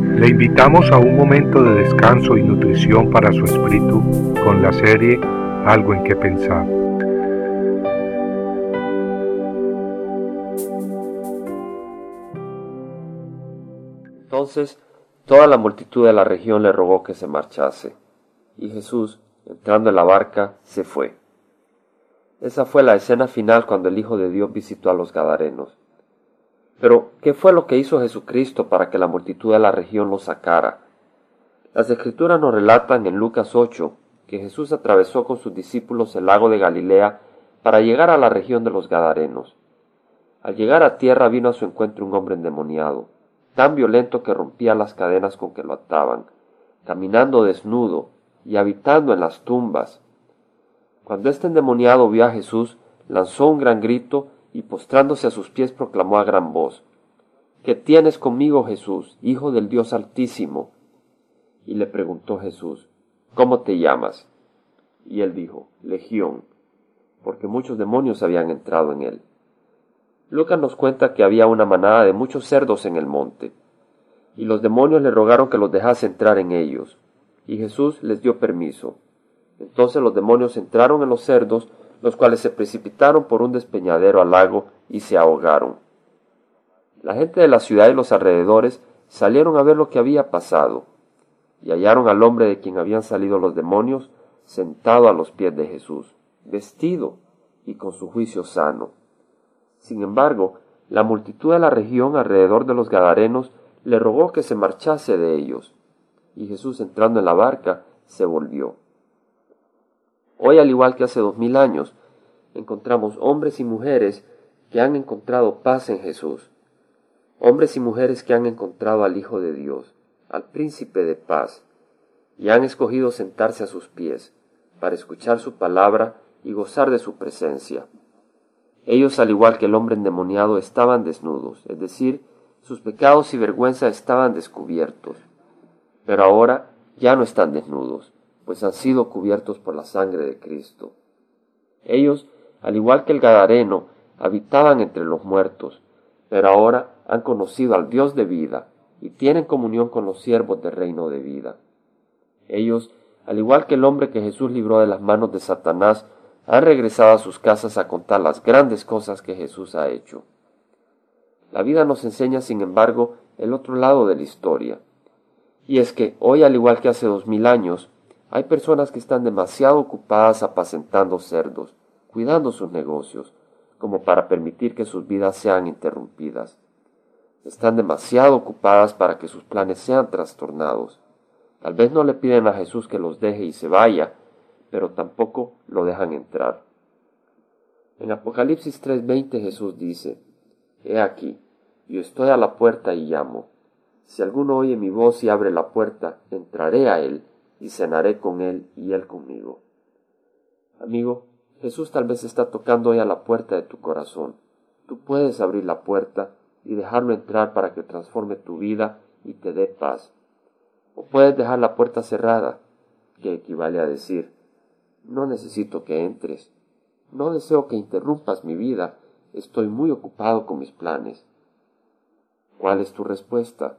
Le invitamos a un momento de descanso y nutrición para su espíritu con la serie Algo en que pensar. Entonces toda la multitud de la región le rogó que se marchase, y Jesús, entrando en la barca, se fue. Esa fue la escena final cuando el Hijo de Dios visitó a los Gadarenos. Pero, ¿qué fue lo que hizo Jesucristo para que la multitud de la región lo sacara? Las escrituras nos relatan en Lucas 8 que Jesús atravesó con sus discípulos el lago de Galilea para llegar a la región de los Gadarenos. Al llegar a tierra vino a su encuentro un hombre endemoniado, tan violento que rompía las cadenas con que lo ataban, caminando desnudo y habitando en las tumbas. Cuando este endemoniado vio a Jesús, lanzó un gran grito y postrándose a sus pies proclamó a gran voz, ¿Qué tienes conmigo, Jesús, Hijo del Dios Altísimo? Y le preguntó Jesús, ¿Cómo te llamas? Y él dijo, Legión, porque muchos demonios habían entrado en él. Lucas nos cuenta que había una manada de muchos cerdos en el monte, y los demonios le rogaron que los dejase entrar en ellos, y Jesús les dio permiso. Entonces los demonios entraron en los cerdos, los cuales se precipitaron por un despeñadero al lago y se ahogaron. La gente de la ciudad y los alrededores salieron a ver lo que había pasado, y hallaron al hombre de quien habían salido los demonios sentado a los pies de Jesús, vestido y con su juicio sano. Sin embargo, la multitud de la región alrededor de los Gadarenos le rogó que se marchase de ellos, y Jesús entrando en la barca se volvió. Hoy, al igual que hace dos mil años, encontramos hombres y mujeres que han encontrado paz en Jesús, hombres y mujeres que han encontrado al Hijo de Dios, al Príncipe de paz, y han escogido sentarse a sus pies para escuchar su palabra y gozar de su presencia. Ellos, al igual que el hombre endemoniado, estaban desnudos, es decir, sus pecados y vergüenza estaban descubiertos, pero ahora ya no están desnudos, pues han sido cubiertos por la sangre de Cristo. Ellos, al igual que el Gadareno, habitaban entre los muertos, pero ahora han conocido al Dios de vida y tienen comunión con los siervos del reino de vida. Ellos, al igual que el hombre que Jesús libró de las manos de Satanás, han regresado a sus casas a contar las grandes cosas que Jesús ha hecho. La vida nos enseña, sin embargo, el otro lado de la historia. Y es que hoy, al igual que hace dos mil años, hay personas que están demasiado ocupadas apacentando cerdos, cuidando sus negocios, como para permitir que sus vidas sean interrumpidas. Están demasiado ocupadas para que sus planes sean trastornados. Tal vez no le piden a Jesús que los deje y se vaya, pero tampoco lo dejan entrar. En Apocalipsis 3:20 Jesús dice, He aquí, yo estoy a la puerta y llamo. Si alguno oye mi voz y abre la puerta, entraré a él y cenaré con él y él conmigo. Amigo, Jesús tal vez está tocando hoy a la puerta de tu corazón. Tú puedes abrir la puerta y dejarlo entrar para que transforme tu vida y te dé paz. O puedes dejar la puerta cerrada, que equivale a decir, no necesito que entres, no deseo que interrumpas mi vida, estoy muy ocupado con mis planes. ¿Cuál es tu respuesta?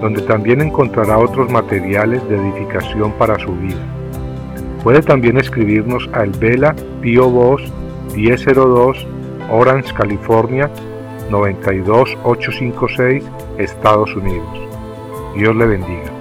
donde también encontrará otros materiales de edificación para su vida. Puede también escribirnos al Vela Pio Box 1002 Orange, California 92856, Estados Unidos. Dios le bendiga.